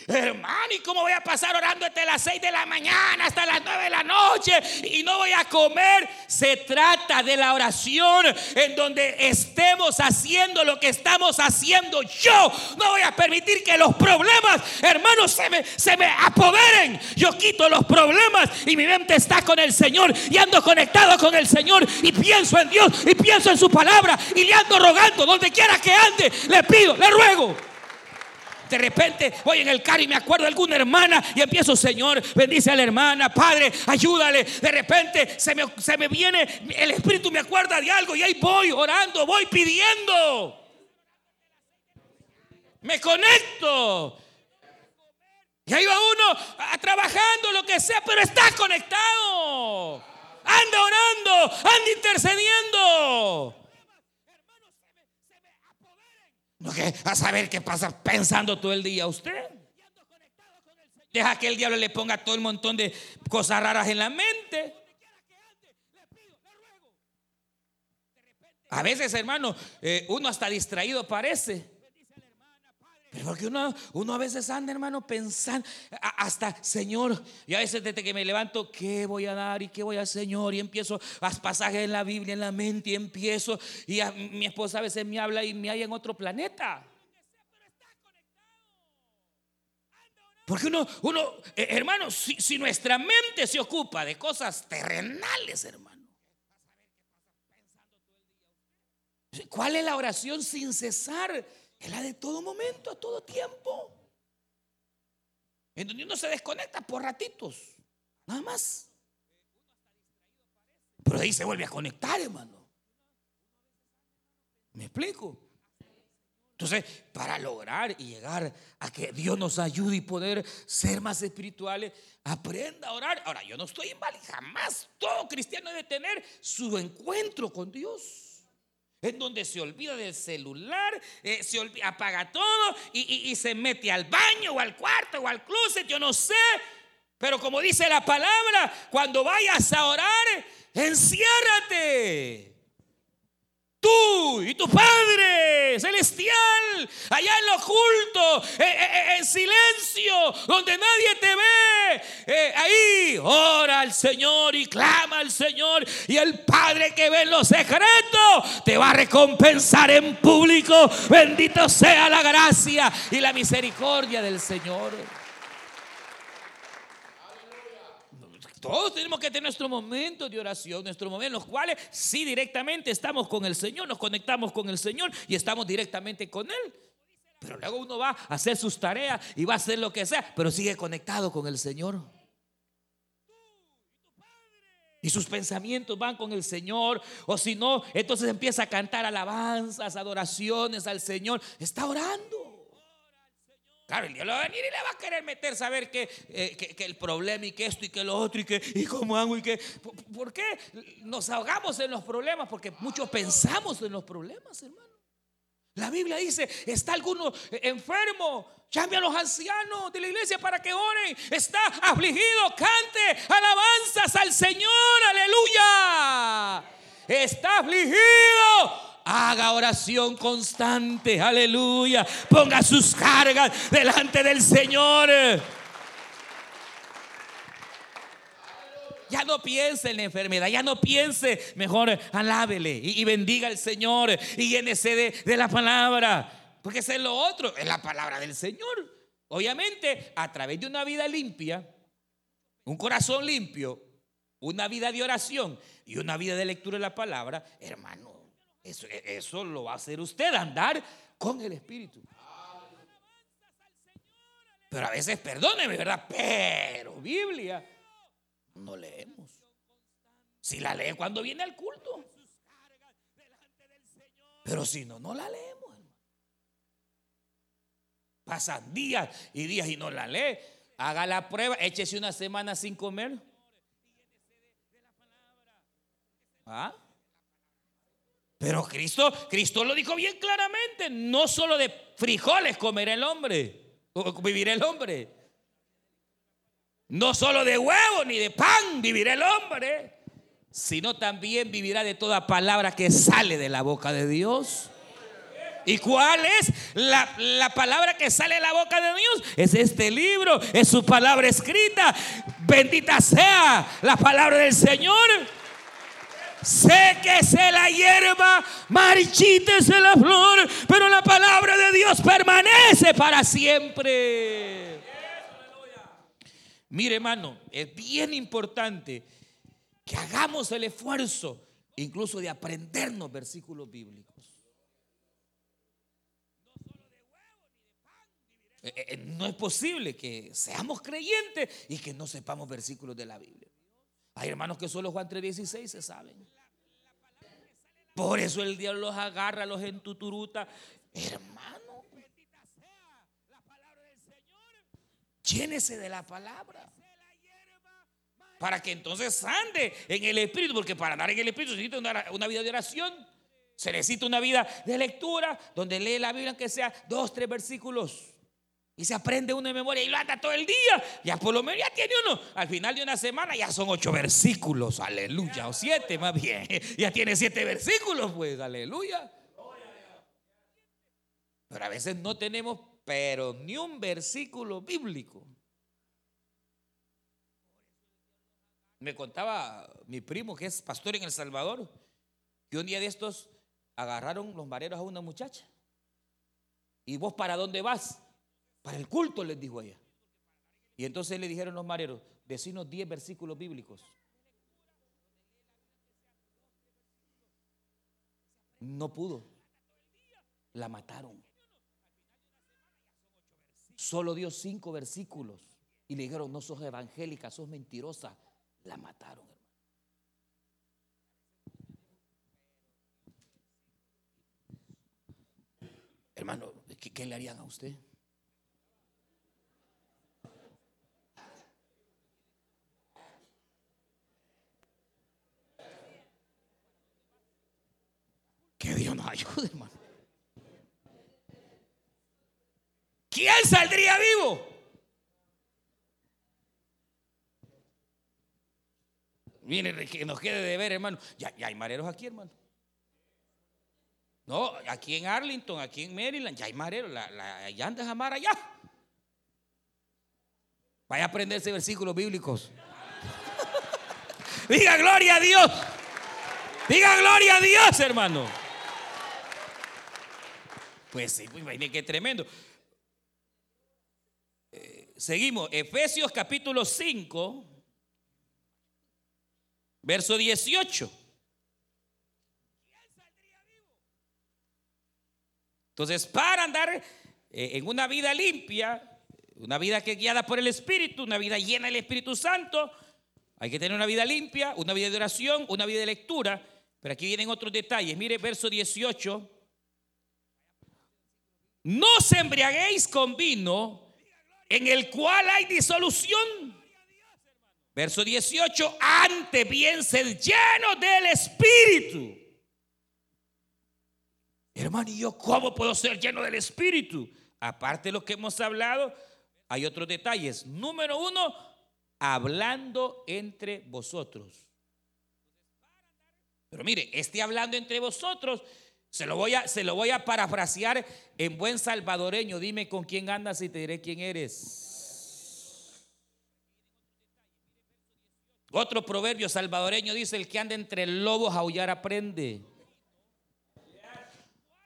Hermano, ¿y cómo voy a pasar orando desde las 6 de la mañana hasta las 9 de la noche y no voy a comer? Se trata de la oración en donde estemos haciendo lo que estamos haciendo. Yo no voy a permitir que los problemas, hermanos, se me, se me apoderen. Yo quito los problemas y mi mente está con el Señor y ando conectado con el Señor y pienso en Dios y pienso en su palabra y le ando rogando donde quiera que ande. Le pido, le ruego. De repente voy en el carro y me acuerdo de alguna hermana y empiezo, Señor, bendice a la hermana, Padre, ayúdale. De repente se me, se me viene, el Espíritu me acuerda de algo y ahí voy orando, voy pidiendo. Me conecto. Y ahí va uno a, trabajando, lo que sea, pero está conectado. Anda orando, anda intercediendo. A saber qué pasa pensando todo el día usted. Deja que el diablo le ponga todo el montón de cosas raras en la mente. A veces, hermano, eh, uno hasta distraído parece. Porque uno, uno a veces anda, hermano, pensando, hasta, Señor, y a veces desde que me levanto, ¿qué voy a dar y qué voy a hacer, Señor? Y empiezo las pasajes en la Biblia, en la mente, y empiezo, y mi esposa a veces me habla y me hay en otro planeta. Porque uno, uno eh, hermano, si, si nuestra mente se ocupa de cosas terrenales, hermano. ¿Cuál es la oración sin cesar? Es la de todo momento, a todo tiempo. En donde uno se desconecta por ratitos, nada más. Pero ahí se vuelve a conectar, hermano. ¿Me explico? Entonces, para lograr y llegar a que Dios nos ayude y poder ser más espirituales, aprenda a orar. Ahora, yo no estoy inválido, jamás todo cristiano debe tener su encuentro con Dios. En donde se olvida del celular, eh, se apaga todo y, y se mete al baño o al cuarto o al closet, yo no sé. Pero como dice la palabra, cuando vayas a orar, enciérrate tú y tu Padre celestial, allá en lo oculto, eh, eh, en silencio, donde nadie te ve, ahí ora al Señor y clama al Señor y el Padre que ve en los secretos te va a recompensar en público. Bendito sea la gracia y la misericordia del Señor. Todos tenemos que tener nuestro momento de oración, nuestro momento en los cuales sí directamente estamos con el Señor, nos conectamos con el Señor y estamos directamente con Él. Pero luego uno va a hacer sus tareas y va a hacer lo que sea, pero sigue conectado con el Señor. Y sus pensamientos van con el Señor. O si no, entonces empieza a cantar alabanzas, adoraciones al Señor. Está orando. Claro, el Dios va a venir y le va a querer meter, saber eh, que, que, el problema y que esto y que lo otro y que y cómo hago y que. ¿Por, qué nos ahogamos en los problemas? Porque muchos pensamos en los problemas, hermano. La Biblia dice: está alguno enfermo, llame a los ancianos de la iglesia para que oren. Está afligido, cante alabanzas al Señor, aleluya. Está afligido, Haga oración constante, aleluya. Ponga sus cargas delante del Señor. Ya no piense en la enfermedad, ya no piense, mejor alábele y, bendiga al Señor y llénese de, de la palabra. Porque es lo otro, es la palabra del Señor. Obviamente, a través de una vida limpia, un corazón limpio, una vida de oración y una vida de lectura de la palabra, hermano, eso, lo va a hacer usted, andar con el Espíritu. Pero a veces, perdóneme, ¿verdad? Pero Biblia no leemos. Si la lee cuando viene al culto. Pero si no, no la leemos. Pasan días y días y no la lee. Haga la prueba, échese una semana sin comer. ¿Ah? Pero Cristo, Cristo lo dijo bien claramente, no solo de frijoles comerá el hombre, o el hombre. No solo de huevo ni de pan vivirá el hombre, sino también vivirá de toda palabra que sale de la boca de Dios. ¿Y cuál es la, la, palabra que sale de la boca de Dios? Es este libro, es su palabra escrita. Bendita sea la palabra del Señor. Sé que se la hierba, marchítese la flor, pero la palabra de Dios permanece para siempre. Mire, hermano, es bien importante que hagamos el esfuerzo incluso de aprendernos versículos bíblicos. No es posible que seamos creyentes y que no sepamos versículos de la Biblia. Hay hermanos que solo Juan 3:16 se saben. Por eso el diablo los agarra, los entuturuta. Hermano, llénese de la palabra. Para que entonces ande en el Espíritu, porque para andar en el Espíritu se necesita una, vida de oración. Se necesita una vida de lectura donde lee la Biblia, aunque sea dos, tres versículos. Y se aprende uno de memoria y lo anda todo el día. Ya por lo menos ya tiene uno. Al final de una semana ya son ocho versículos. Aleluya. O siete más bien. Ya tiene siete versículos, pues. Aleluya. Pero a veces no tenemos, pero ni un versículo bíblico. Me contaba mi primo, que es pastor en El Salvador, que un día de estos agarraron los mareros a una muchacha. ¿Y vos para dónde vas? Para el culto, les dijo ella. Y entonces le dijeron los mareros, decinos 10 versículos bíblicos. No pudo. La mataron. Solo dio cinco versículos. Y le dijeron, no sos evangélica, sos mentirosa. La mataron. Hermano, ¿qué, qué le harían a usted? Que Dios nos ayude, hermano. ¿Quién saldría vivo? Miren, que nos quede de ver, hermano. Ya, ya hay mareros aquí, hermano. No, aquí en Arlington, aquí en Maryland, ya hay mareros. La, la, ya andas a mar allá. Vaya a aprenderse versículos bíblicos. Diga gloria a Dios. Diga gloria a Dios, hermano. Pues sí, pues qué tremendo. Seguimos, Efesios capítulo 5, verso 18. Entonces, para andar eh, en una vida limpia, una vida que es guiada por el Espíritu, una vida llena del Espíritu Santo, hay que tener una vida limpia, una vida de oración, una vida de lectura. Pero aquí vienen otros detalles. Mire, verso 18. No se embriaguéis con vino en el cual hay disolución. Verso 18, antes bien ser lleno del Espíritu. Hermano, ¿y yo cómo puedo ser lleno del Espíritu? Aparte de lo que hemos hablado, hay otros detalles. Número uno, hablando entre vosotros. Pero mire, este hablando entre vosotros, se lo voy a, se lo voy a parafrasear en buen salvadoreño. Dime con quién andas y te diré quién eres. Otro proverbio salvadoreño dice, el que anda entre lobos aullar aprende.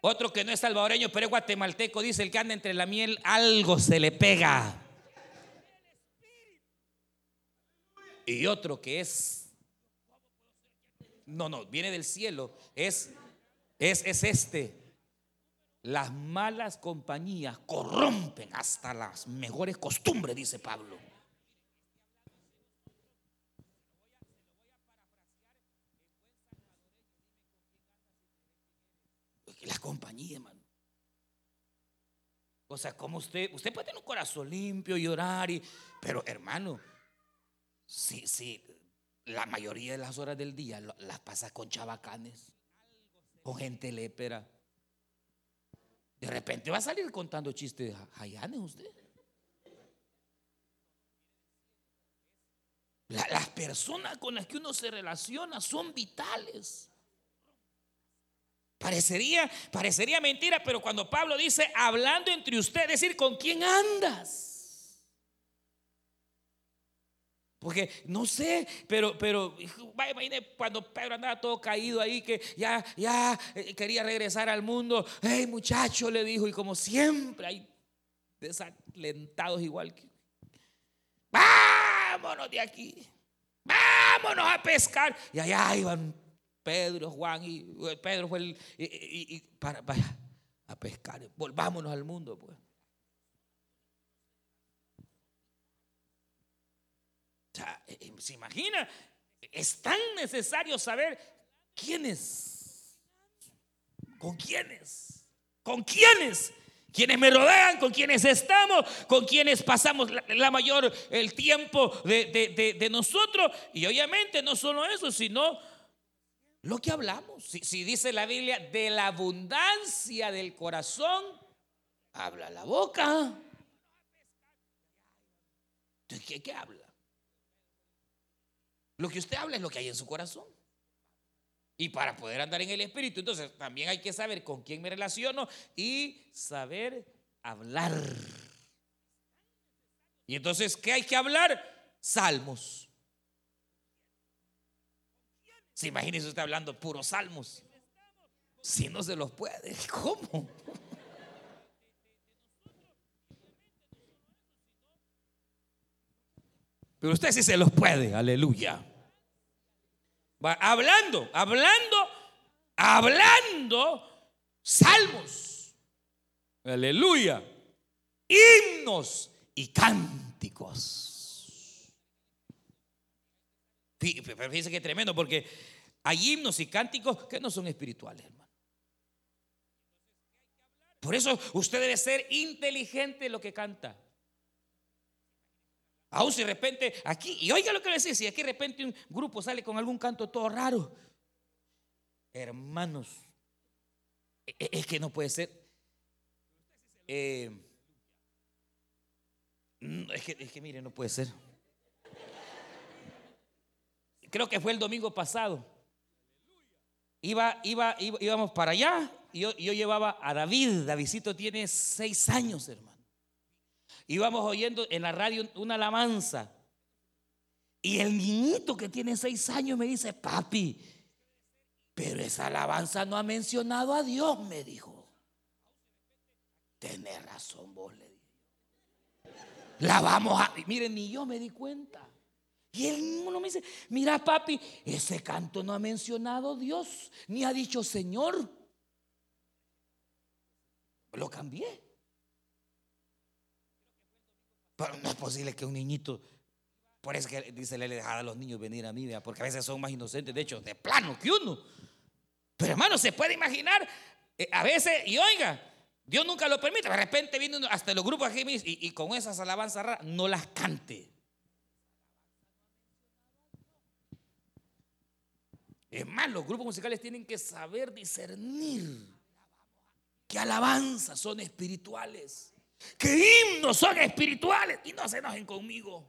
Otro que no es salvadoreño, pero es guatemalteco, dice, el que anda entre la miel, algo se le pega. Y otro que es, no, no, viene del cielo, es, es, es este. Las malas compañías corrompen hasta las mejores costumbres, dice Pablo. La compañía, hermano. O sea, como usted, usted puede tener un corazón limpio y orar, y, pero hermano, si, si la mayoría de las horas del día las pasa con chabacanes, con gente lépera, de repente va a salir contando chistes hayanes usted. las personas con las que uno se relaciona son vitales. Parecería, parecería mentira, pero cuando Pablo dice hablando entre ustedes, decir, ¿con quién andas? Porque no sé, pero, pero vaya, cuando Pedro andaba todo caído ahí, que ya, ya eh, quería regresar al mundo. Hey, muchacho, le dijo, y como siempre hay desalentados igual que. Vámonos de aquí, vámonos a pescar. Y allá iban Pedro, Juan y eh, Pedro fue el y, para, vaya a pescar. Volvámonos al mundo, pues. Eh, eh, se imagina, es tan necesario saber quiénes, con quiénes, con quiénes quienes me rodean, con quienes estamos, con quienes pasamos la, mayor el tiempo de, nosotros. Y obviamente no solo eso, sino lo que hablamos. Si, dice la Biblia, de la abundancia del corazón, habla la boca. ¿De qué, qué habla? Lo que usted habla es lo que hay en su corazón. Y para poder andar en el Espíritu, entonces también hay que saber con quién me relaciono y saber hablar. Y entonces, ¿qué hay que hablar? Salmos. Se imagínese usted hablando puros salmos. Si no se los puede, ¿cómo? Pero usted sí se los puede, aleluya. Hablando, hablando, hablando salmos. Aleluya. Himnos y cánticos. Fíjense que tremendo, porque hay himnos y cánticos que no son espirituales, hermano. Por eso usted debe ser inteligente en lo que canta. Aún si de repente aquí, y oiga lo que le decía, si aquí de repente un grupo sale con algún canto todo raro, hermanos, e, e, es que no puede ser. Eh, es, que, es que mire, no puede ser. Creo que fue el domingo pasado. Iba, iba, íbamos para allá y yo llevaba a David. Davidito tiene seis años, hermano íbamos oyendo en la radio una alabanza. Y el niñito que tiene seis años me dice, papi, pero esa alabanza no ha mencionado a Dios, me dijo. Tenés razón vos, le dije. La vamos a... Miren, ni yo me di cuenta. Y el niño me dice, mira papi, ese canto no ha mencionado Dios, ni ha dicho Señor. Lo cambié. Pero no es posible que un niñito, por eso que dice le dejar a los niños venir a mí, porque a veces son más inocentes, de hecho, de plano que uno. Pero hermano, se puede imaginar, eh, a veces, y oiga, Dios nunca lo permite, de repente viene uno, hasta los grupos aquí y, y con esas alabanzas raras, no las cante. Es más, los grupos musicales tienen que saber discernir que alabanzas son espirituales que himnos son espirituales y no se enojen conmigo.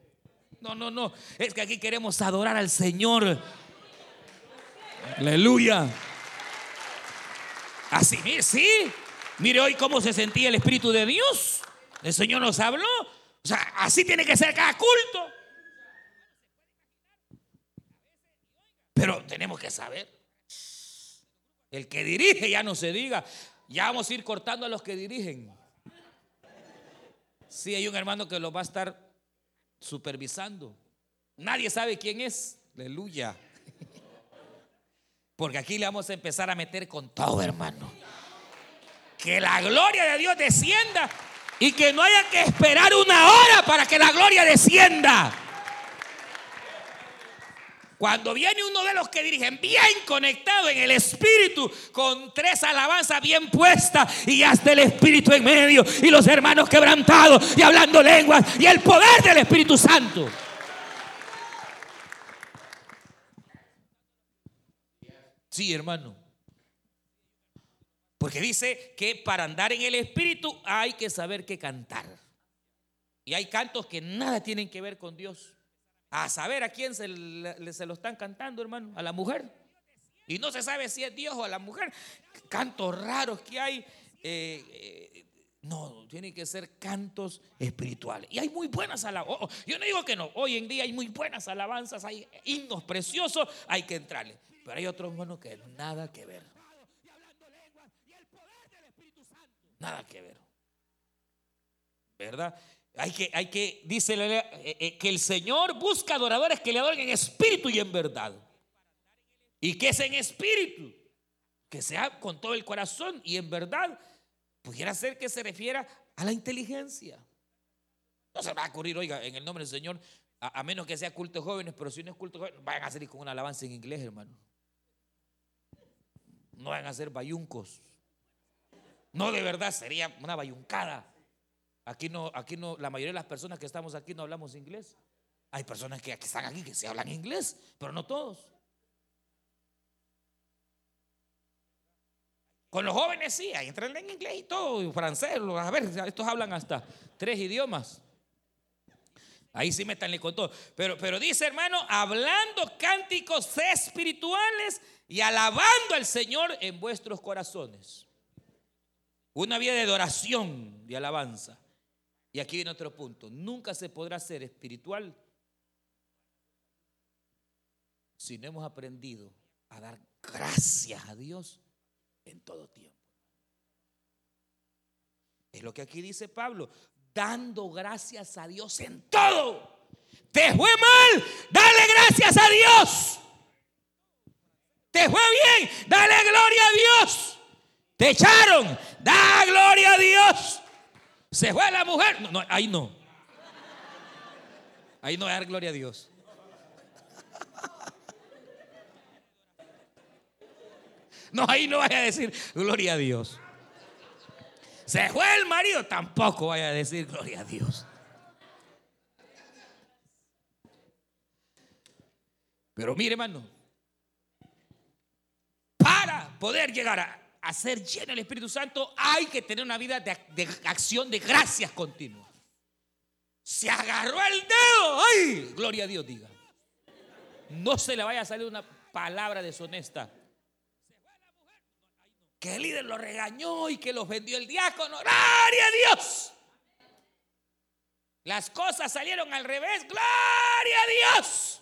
No, no, no. Es que aquí queremos adorar al Señor. Aleluya. Así, sí. Mire hoy cómo se sentía el Espíritu de Dios. El Señor nos habló. O sea, así tiene que ser cada culto. Pero tenemos que saber. El que dirige ya no se diga. Ya vamos a ir cortando a los que dirigen. Sí, hay un hermano que lo va a estar supervisando. Nadie sabe quién es. Aleluya. Porque aquí le vamos a empezar a meter con todo, hermano. Que la gloria de Dios descienda y que no haya que esperar una hora para que la gloria descienda. Cuando viene uno de los que dirigen bien conectado en el espíritu, con tres alabanzas bien puestas y hasta el espíritu en medio y los hermanos quebrantados y hablando lenguas y el poder del Espíritu Santo. Sí, hermano. Porque dice que para andar en el espíritu hay que saber qué cantar. Y hay cantos que nada tienen que ver con Dios. A saber a quién se, lo están cantando, hermano, a la mujer. Y no se sabe si es Dios o a la mujer. Cantos raros que hay. Eh, eh, no, tienen que ser cantos espirituales. Y hay muy buenas alabanzas. Oh, oh, yo no digo que no. Hoy en día hay muy buenas alabanzas, hay himnos preciosos, hay que entrarle. Pero hay otros hermanos que nada que ver. Nada que ver. ¿Verdad? Hay que, hay que, dice eh, eh, que el Señor busca adoradores que le adoren en espíritu y en verdad. ¿Y que es en espíritu? Que sea con todo el corazón y en verdad. Pudiera ser que se refiera a la inteligencia. No se va a ocurrir, oiga, en el nombre del Señor, a, menos que sea culto jóvenes, pero si no es culto jóvenes, vayan a salir con una alabanza en inglés, hermano. No van a ser bayuncos. No, de verdad, sería una bayuncada. Aquí no, aquí no, la mayoría de las personas que estamos aquí no hablamos inglés. Hay personas que, están aquí que se hablan inglés, pero no todos. Con los jóvenes sí, ahí entran en inglés y todo, francés, a ver, estos hablan hasta tres idiomas. Ahí sí métanle con todo. Pero, pero dice, hermano, hablando cánticos espirituales y alabando al Señor en vuestros corazones. Una vida de adoración, de alabanza. Y aquí viene otro punto. Nunca se podrá ser espiritual si no hemos aprendido a dar gracias a Dios en todo tiempo. Es lo que aquí dice Pablo, dando gracias a Dios en todo. Te fue mal, dale gracias a Dios. Te fue bien, dale gloria a Dios. Te echaron, da gloria a Dios. Se fue la mujer. No, ahí no. Ahí no dar gloria a Dios. No, ahí no vaya a decir gloria a Dios. Se fue el marido, tampoco vaya a decir gloria a Dios. Pero mire, hermano, para poder llegar a, ser lleno del Espíritu Santo hay que tener una vida de, de acción de gracias continua. Se agarró el dedo, ¡ay! Gloria a Dios, diga. No se le vaya a salir una palabra deshonesta. Que el líder lo regañó y que los vendió el diácono. ¡Gloria a Dios! Las cosas salieron al revés. ¡Gloria a Dios!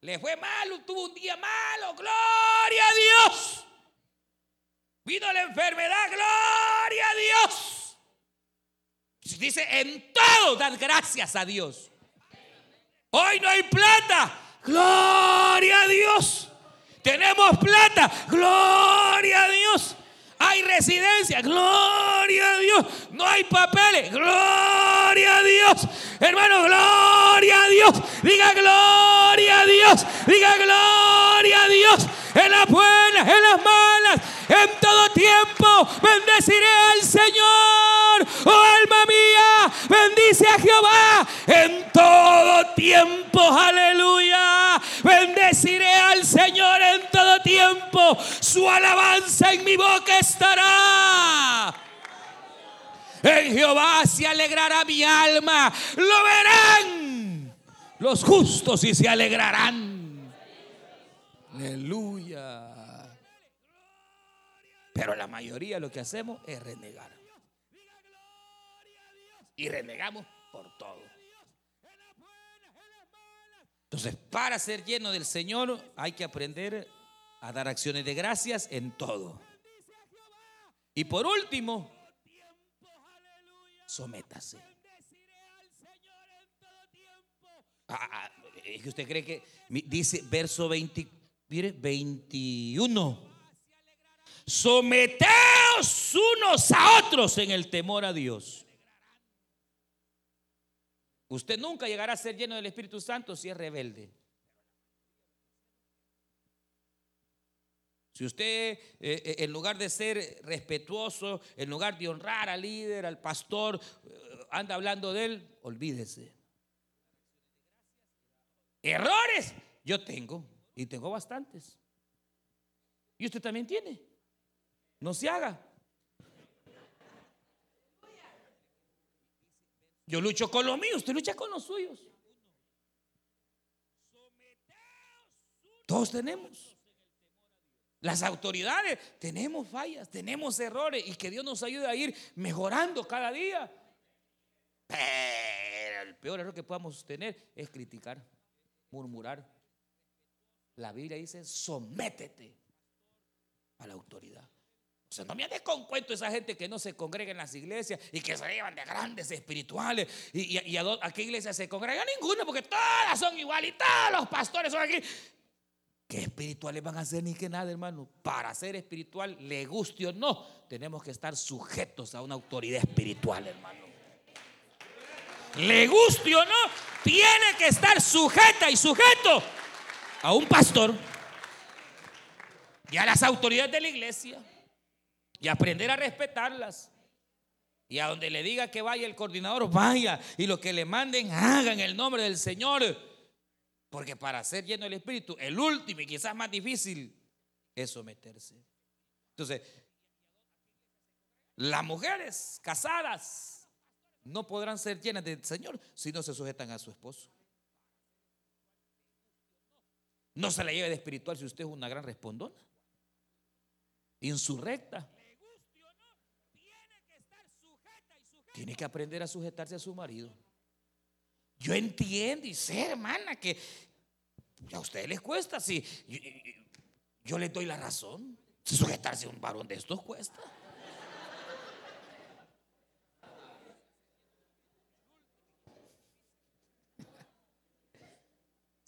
Le fue malo, tuvo un día malo. ¡Gloria a Dios! Vino la enfermedad. ¡Gloria a Dios! Dice, en todo dan gracias a Dios. Hoy no hay plata. Gloria a Dios. Tenemos plata. Gloria a Dios. Hay residencia. Gloria a Dios. No hay papeles. Gloria a Dios. Hermano, gloria a Dios. Diga gloria a Dios. Diga gloria a Dios. En las buenas, en las malas, en todo tiempo. Bendeciré al Señor. Oh alma mía, bendice a Jehová. En todo tiempo. Aleluya. Bendeciré al Señor en todo tiempo. Su alabanza en mi boca estará. En Jehová se alegrará mi alma. Lo verán los justos y se alegrarán. Aleluya. Pero la mayoría lo que hacemos es renegar. Y renegamos por todo. Entonces, para ser lleno del Señor hay que aprender a dar acciones de gracias en todo. Y por último, sométase. Ah, ah, es que usted cree que dice verso 20, mire, 21. Someteos unos a otros en el temor a Dios. Usted nunca llegará a ser lleno del Espíritu Santo si es rebelde. Si usted, eh, eh, en lugar de ser respetuoso, en lugar de honrar al líder, al pastor, eh, anda hablando de él, olvídese. Errores yo tengo, y tengo bastantes. Y usted también tiene. No se haga. Yo lucho con lo mío, usted lucha con los suyos. Todos tenemos. Las autoridades tenemos fallas, tenemos errores y que Dios nos ayude a ir mejorando cada día. Pero el peor error que podamos tener es criticar, murmurar. La Biblia dice, sométete a la autoridad. O sea, no me andes con cuento esa gente que no se congrega en las iglesias y que se llevan de grandes espirituales. ¿Y, a, qué iglesia se congrega? Ninguna, porque todas son iguales y todos los pastores son aquí. ¿Qué espirituales van a ser ni que nada, hermano? Para ser espiritual, le guste o no, tenemos que estar sujetos a una autoridad espiritual, hermano. Le guste o no, tiene que estar sujeta y sujeto a un pastor y a las autoridades de la iglesia y aprender a respetarlas. Y a donde le diga que vaya el coordinador, vaya. Y lo que le manden, haga en el nombre del Señor. Porque para ser lleno del Espíritu, el último y quizás más difícil es someterse. Entonces, las mujeres casadas no podrán ser llenas del Señor si no se sujetan a su esposo. No se la lleve de espiritual si usted es una gran respondona. Insurrecta. Tiene que aprender a sujetarse a su marido. Yo entiendo y sé, hermana, que a ustedes les cuesta. Si yo, les doy la razón. Sujetarse a un varón de estos cuesta.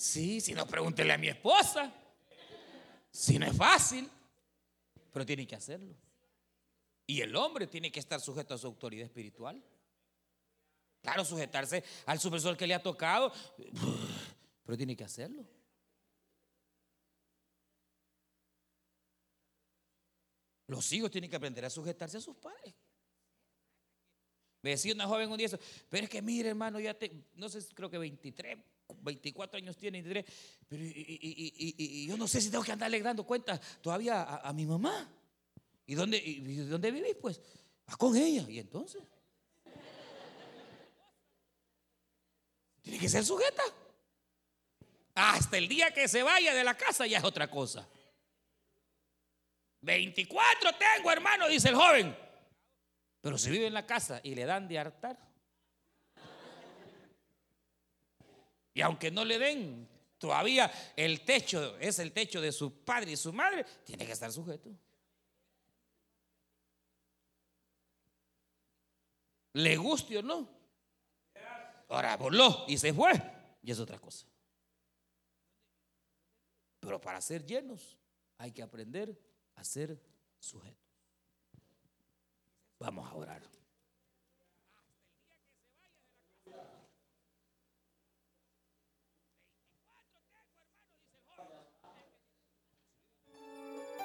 Sí, si no, pregúntele a mi esposa. Si no es fácil, pero tiene que hacerlo. Y el hombre tiene que estar sujeto a su autoridad espiritual. Claro, sujetarse al supervisor que le ha tocado, pero tiene que hacerlo. Los hijos tienen que aprender a sujetarse a sus padres. Me decía una joven un día eso, pero es que mire hermano, ya te, no sé, creo que 23, 24 años tiene, 23, pero y, yo no sé si tengo que andarle dando cuenta todavía a, mi mamá. ¿Y dónde, dónde vivís? Pues, ah, con ella. ¿Y entonces? Tiene que ser sujeta. Hasta el día que se vaya de la casa ya es otra cosa. 24 tengo, hermano, dice el joven. Pero si vive en la casa y le dan de hartar. Y aunque no le den, todavía el techo es el techo de su padre y su madre, tiene que estar sujeto. Le guste o no. Ahora voló y se fue. Y es otra cosa. Pero para ser llenos hay que aprender a ser sujetos. Vamos a orar.